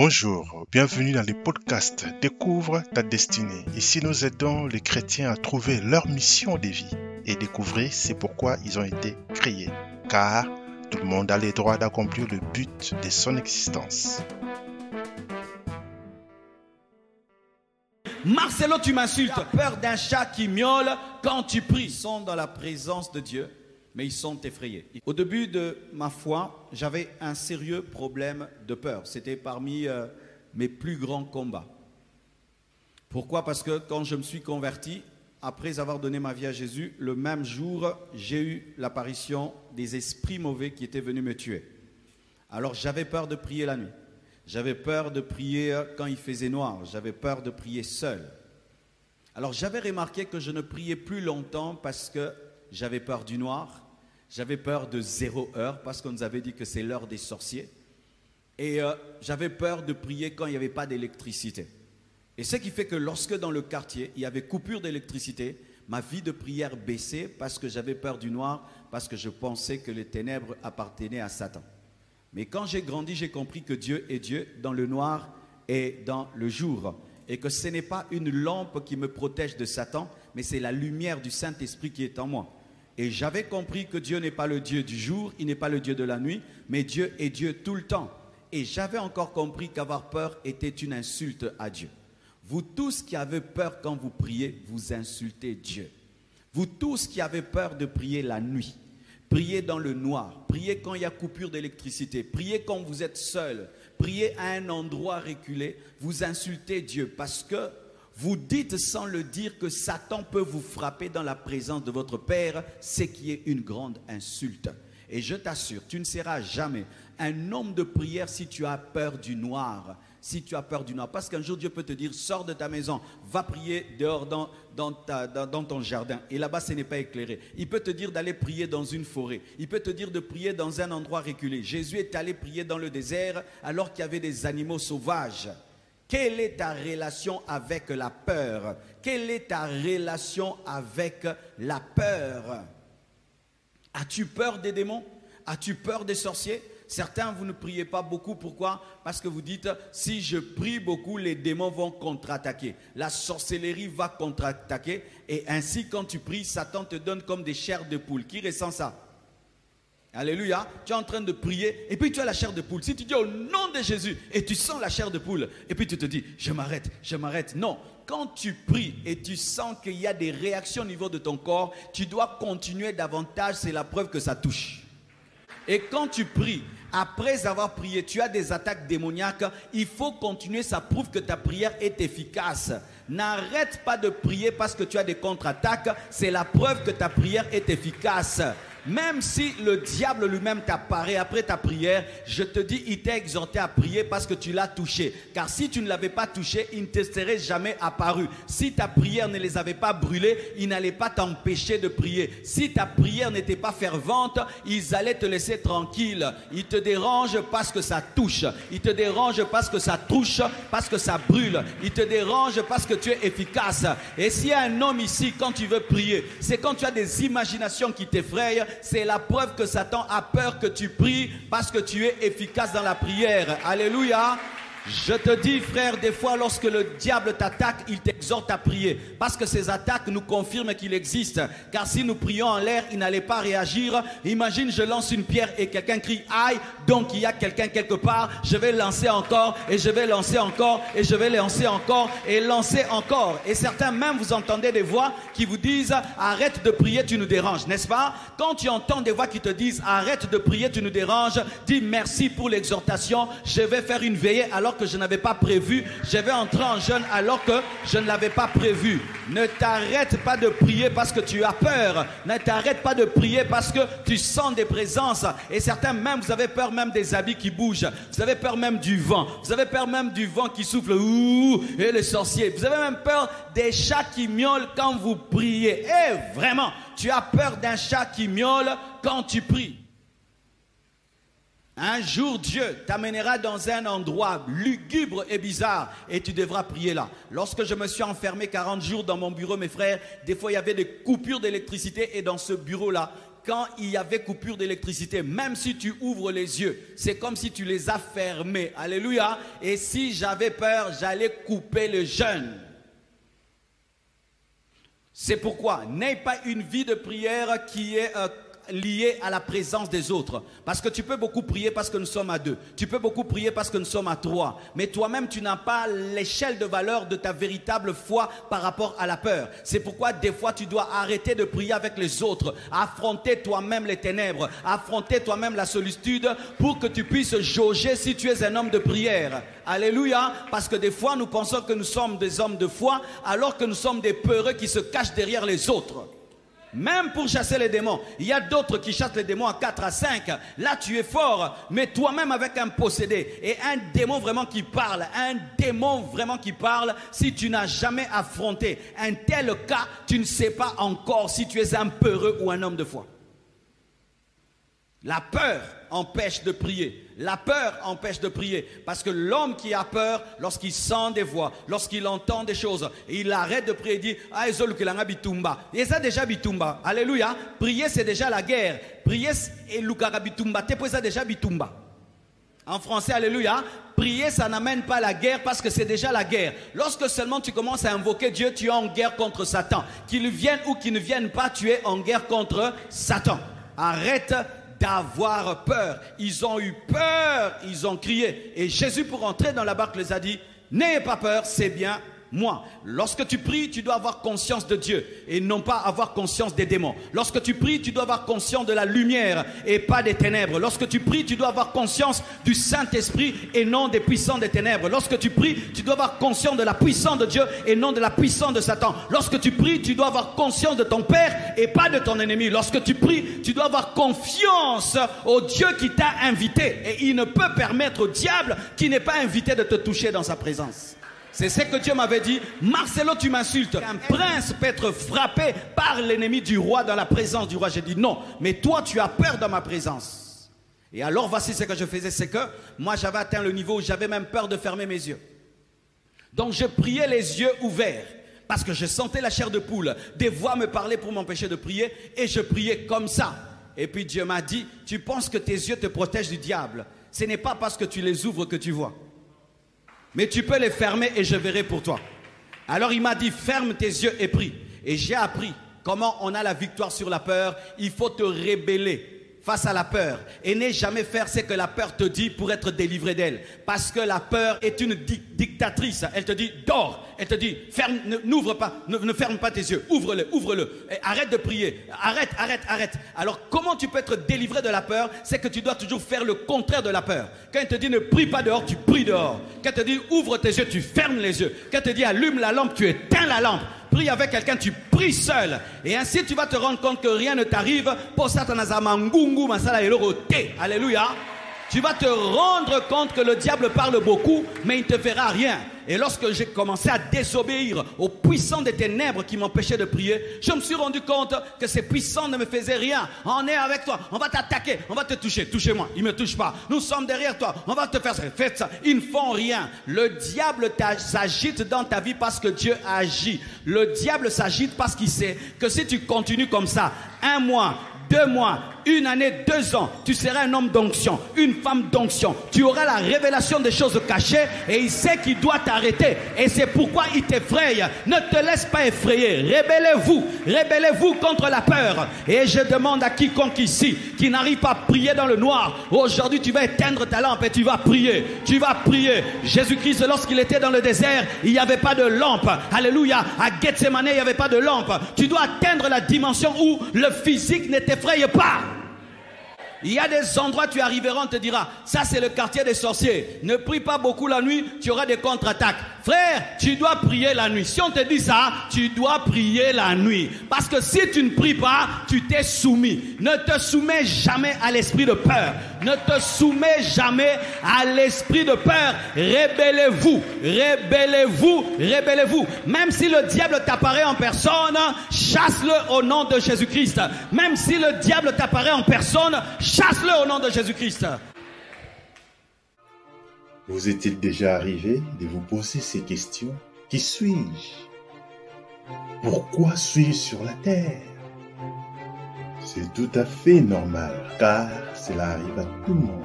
Bonjour, bienvenue dans le podcast Découvre ta destinée. Ici, nous aidons les chrétiens à trouver leur mission de vie et découvrir c'est pourquoi ils ont été créés. Car tout le monde a le droit d'accomplir le but de son existence. Marcelo, tu m'insultes. Peur d'un chat qui miaule quand tu pries. Ils sont dans la présence de Dieu, mais ils sont effrayés. Au début de ma foi, j'avais un sérieux problème de peur. C'était parmi euh, mes plus grands combats. Pourquoi? Parce que quand je me suis converti, après avoir donné ma vie à Jésus, le même jour, j'ai eu l'apparition des esprits mauvais qui étaient venus me tuer. Alors j'avais peur de prier la nuit. J'avais peur de prier quand il faisait noir. J'avais peur de prier seul. Alors j'avais remarqué que je ne priais plus longtemps parce que j'avais peur du noir. J'avais peur de zéro heure parce qu'on nous avait dit que c'est l'heure des sorciers. Et euh, j'avais peur de prier quand il n'y avait pas d'électricité. Et ce qui fait que lorsque dans le quartier, il y avait coupure d'électricité, ma vie de prière baissait parce que j'avais peur du noir, parce que je pensais que les ténèbres appartenaient à Satan. Mais quand j'ai grandi, j'ai compris que Dieu est Dieu dans le noir et dans le jour. Et que ce n'est pas une lampe qui me protège de Satan, mais c'est la lumière du Saint-Esprit qui est en moi. Et j'avais compris que Dieu n'est pas le Dieu du jour, il n'est pas le Dieu de la nuit, mais Dieu est Dieu tout le temps. Et j'avais encore compris qu'avoir peur était une insulte à Dieu. Vous tous qui avez peur quand vous priez, vous insultez Dieu. Vous tous qui avez peur de prier la nuit, priez dans le noir, priez quand il y a coupure d'électricité, priez quand vous êtes seul, priez à un endroit reculé, vous insultez Dieu parce que vous dites sans le dire que Satan peut vous frapper dans la présence de votre Père, ce qui est une grande insulte. Et je t'assure, tu ne seras jamais un homme de prière si tu as peur du noir, si tu as peur du noir. Parce qu'un jour, Dieu peut te dire, sors de ta maison, va prier dehors dans, dans, ton jardin. Et là-bas, ce n'est pas éclairé. Il peut te dire d'aller prier dans une forêt. Il peut te dire de prier dans un endroit reculé. Jésus est allé prier dans le désert alors qu'il y avait des animaux sauvages. Quelle est ta relation avec la peur? Quelle est ta relation avec la peur? As-tu peur des démons? As-tu peur des sorciers? Certains, vous ne priez pas beaucoup. Pourquoi? Parce que vous dites, si je prie beaucoup, les démons vont contre-attaquer. La sorcellerie va contre-attaquer. Et ainsi, quand tu pries, Satan te donne comme des chairs de poule. Qui ressent ça? Alléluia. Tu es en train de prier et puis tu as la chair de poule. Si tu dis au nom de Jésus et tu sens la chair de poule et puis tu te dis, je m'arrête, je m'arrête. Non. Quand tu pries et tu sens qu'il y a des réactions au niveau de ton corps, tu dois continuer davantage. C'est la preuve que ça touche. Et quand tu pries, après avoir prié, tu as des attaques démoniaques, il faut continuer, ça prouve que ta prière est efficace. N'arrête pas de prier parce que tu as des contre-attaques, c'est la preuve que ta prière est efficace. Même si le diable lui-même t'apparaît après ta prière, je te dis, il t'a exhorté à prier parce que tu l'as touché. Car si tu ne l'avais pas touché, il ne te serait jamais apparu. Si ta prière ne les avait pas brûlés, ils n'allaient pas t'empêcher de prier. Si ta prière n'était pas fervente, ils allaient te laisser tranquille. Ils te dérangent parce que ça touche. Ils te dérangent parce que ça touche, parce que ça brûle. Ils te dérangent parce que tu es efficace. Et s'il y a un homme ici, quand tu veux prier, c'est quand tu as des imaginations qui t'effrayent, c'est la preuve que Satan a peur que tu pries parce que tu es efficace dans la prière. Alléluia. Je te dis, frère, des fois, lorsque le diable t'attaque, il t'exhorte à prier. Parce que ces attaques nous confirment qu'il existe. Car si nous prions en l'air, il n'allait pas réagir. Imagine, je lance une pierre et quelqu'un crie aïe. Donc il y a quelqu'un quelque part. Je vais lancer encore et je vais lancer encore et je vais lancer encore et lancer encore. Et certains même, vous entendez des voix qui vous disent arrête de prier, tu nous déranges, n'est-ce pas? Quand tu entends des voix qui te disent arrête de prier, tu nous déranges, dis merci pour l'exhortation. Je vais faire une veillée alors que je n'avais pas prévu. Je vais entrer en jeûne alors que je ne l'avais pas prévu. Ne t'arrête pas de prier parce que tu as peur. Ne t'arrête pas de prier parce que tu sens des présences. Et certains même, vous avez peur même des habits qui bougent. Vous avez peur même du vent. Vous avez peur même du vent qui souffle. Ouh, et les sorciers. Vous avez même peur des chats qui miaulent quand vous priez. Et vraiment, tu as peur d'un chat qui miaule quand tu pries. Un jour, Dieu t'amènera dans un endroit lugubre et bizarre et tu devras prier là. Lorsque je me suis enfermé 40 jours dans mon bureau, mes frères, des fois il y avait des coupures d'électricité et dans ce bureau-là, quand il y avait coupure d'électricité, même si tu ouvres les yeux, c'est comme si tu les as fermés. Alléluia. Et si j'avais peur, j'allais couper le jeûne. C'est pourquoi n'aie pas une vie de prière qui est euh, lié à la présence des autres. Parce que tu peux beaucoup prier parce que nous sommes à deux. Tu peux beaucoup prier parce que nous sommes à trois. Mais toi-même, tu n'as pas l'échelle de valeur de ta véritable foi par rapport à la peur. C'est pourquoi des fois, tu dois arrêter de prier avec les autres, affronter toi-même les ténèbres, affronter toi-même la solitude pour que tu puisses jauger si tu es un homme de prière. Alléluia. Parce que des fois, nous pensons que nous sommes des hommes de foi alors que nous sommes des peureux qui se cachent derrière les autres. Même pour chasser les démons, il y a d'autres qui chassent les démons à 4 à 5. Là, tu es fort, mais toi-même avec un possédé et un démon vraiment qui parle, un démon vraiment qui parle, si tu n'as jamais affronté un tel cas, tu ne sais pas encore si tu es un peureux ou un homme de foi. La peur empêche de prier. La peur empêche de prier. Parce que l'homme qui a peur, lorsqu'il sent des voix, lorsqu'il entend des choses, il arrête de prier et dit Ah, bitumba. Et ça déjà bitumba. Alléluia. Prier, c'est déjà la guerre. Prier, et bitumba. ça déjà bitumba. En français, alléluia. Prier, ça n'amène pas la guerre parce que c'est déjà la guerre. Lorsque seulement tu commences à invoquer Dieu, tu es en guerre contre Satan. Qu'il vienne ou qu'il ne vienne pas, tu es en guerre contre Satan. Arrête d'avoir peur. Ils ont eu peur, ils ont crié. Et Jésus, pour entrer dans la barque, les a dit, n'ayez pas peur, c'est bien moi. Lorsque tu pries, tu dois avoir conscience de Dieu et non pas avoir conscience des démons. Lorsque tu pries, tu dois avoir conscience de la lumière et pas des ténèbres. Lorsque tu pries, tu dois avoir conscience du Saint-Esprit et non des puissants des ténèbres. Lorsque tu pries, tu dois avoir conscience de la puissance de Dieu et non de la puissance de Satan. Lorsque tu pries, tu dois avoir conscience de ton Père et pas de ton ennemi. Lorsque tu pries, tu dois avoir confiance au Dieu qui t'a invité et il ne peut permettre au diable qui n'est pas invité de te toucher dans sa présence. C'est ce que Dieu m'avait dit. Marcelo, tu m'insultes. Un prince peut être frappé par l'ennemi du roi dans la présence du roi. J'ai dit non, mais toi, tu as peur dans ma présence. Et alors, voici ce que je faisais, c'est que moi, j'avais atteint le niveau où j'avais même peur de fermer mes yeux. Donc, je priais les yeux ouverts parce que je sentais la chair de poule. Des voix me parlaient pour m'empêcher de prier et je priais comme ça. Et puis Dieu m'a dit, tu penses que tes yeux te protègent du diable. Ce n'est pas parce que tu les ouvres que tu vois mais tu peux les fermer et je verrai pour toi. Alors il m'a dit, ferme tes yeux et prie. Et j'ai appris comment on a la victoire sur la peur. Il faut te rébeller face à la peur et n'aie jamais faire ce que la peur te dit pour être délivré d'elle. Parce que la peur est une dictatrice. Elle te dit dors. Elle te dit ferme, n'ouvre pas, ne, ferme pas tes yeux. Ouvre-le, ouvre-le. Arrête de prier. Arrête, arrête, arrête. Alors comment tu peux être délivré de la peur? C'est que tu dois toujours faire le contraire de la peur. Quand elle te dit ne prie pas dehors, tu pries dehors. Quand elle te dit ouvre tes yeux, tu fermes les yeux. Quand elle te dit allume la lampe, tu éteins la lampe prie avec quelqu'un, tu pries seul. Et ainsi, tu vas te rendre compte que rien ne t'arrive. Pour Alléluia. Tu vas te rendre compte que le diable parle beaucoup, mais il ne te fera rien. Et lorsque j'ai commencé à désobéir aux puissants des ténèbres qui m'empêchaient de prier, je me suis rendu compte que ces puissants ne me faisaient rien. On est avec toi, on va t'attaquer, on va te toucher, touchez-moi, il ne me touche pas. Nous sommes derrière toi, on va te faire ça, faites ça. Ils ne font rien. Le diable s'agite dans ta vie parce que Dieu agit. Le diable s'agite parce qu'il sait que si tu continues comme ça, un mois, deux mois, une année, deux ans, tu seras un homme d'onction, une femme d'onction. Tu auras la révélation des choses cachées et il sait qu'il doit t'arrêter. Et c'est pourquoi il t'effraie. Ne te laisse pas effrayer. Rébellez-vous. Rébellez-vous contre la peur. Et je demande à quiconque ici qui n'arrive pas à prier dans le noir, aujourd'hui tu vas éteindre ta lampe et tu vas prier. Tu vas prier. Jésus-Christ, lorsqu'il était dans le désert, il n'y avait pas de lampe. Alléluia. À Gethsemane, il n'y avait pas de lampe. Tu dois atteindre la dimension où le physique ne t'effraie pas. Il y a des endroits, tu arriveras, on te dira, ça c'est le quartier des sorciers. Ne prie pas beaucoup la nuit, tu auras des contre-attaques. Frère, tu dois prier la nuit. Si on te dit ça, tu dois prier la nuit. Parce que si tu ne pries pas, tu t'es soumis. Ne te soumets jamais à l'esprit de peur. Ne te soumets jamais à l'esprit de peur. Rébellez-vous, rébellez-vous, rébellez-vous. Même si le diable t'apparaît en personne, chasse-le au nom de Jésus-Christ. Même si le diable t'apparaît en personne, chasse-le au nom de Jésus-Christ. Vous est-il déjà arrivé de vous poser ces questions? Qui suis-je? Pourquoi suis-je sur la terre? C'est tout à fait normal, car cela arrive à tout le monde.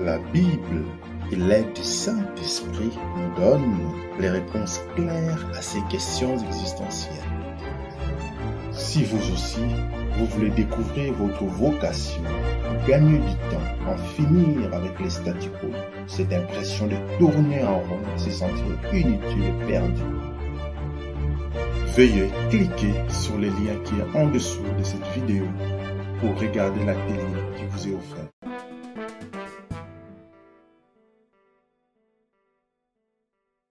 La Bible et l'aide du Saint-Esprit nous donnent les réponses claires à ces questions existentielles. Si vous aussi, vous voulez découvrir votre vocation, gagner du temps, en finir avec les statu quo, cette impression de tourner en rond, se sentir inutile et perdu, veuillez cliquer sur le lien qui est en dessous de cette vidéo pour regarder la télé qui vous est offerte.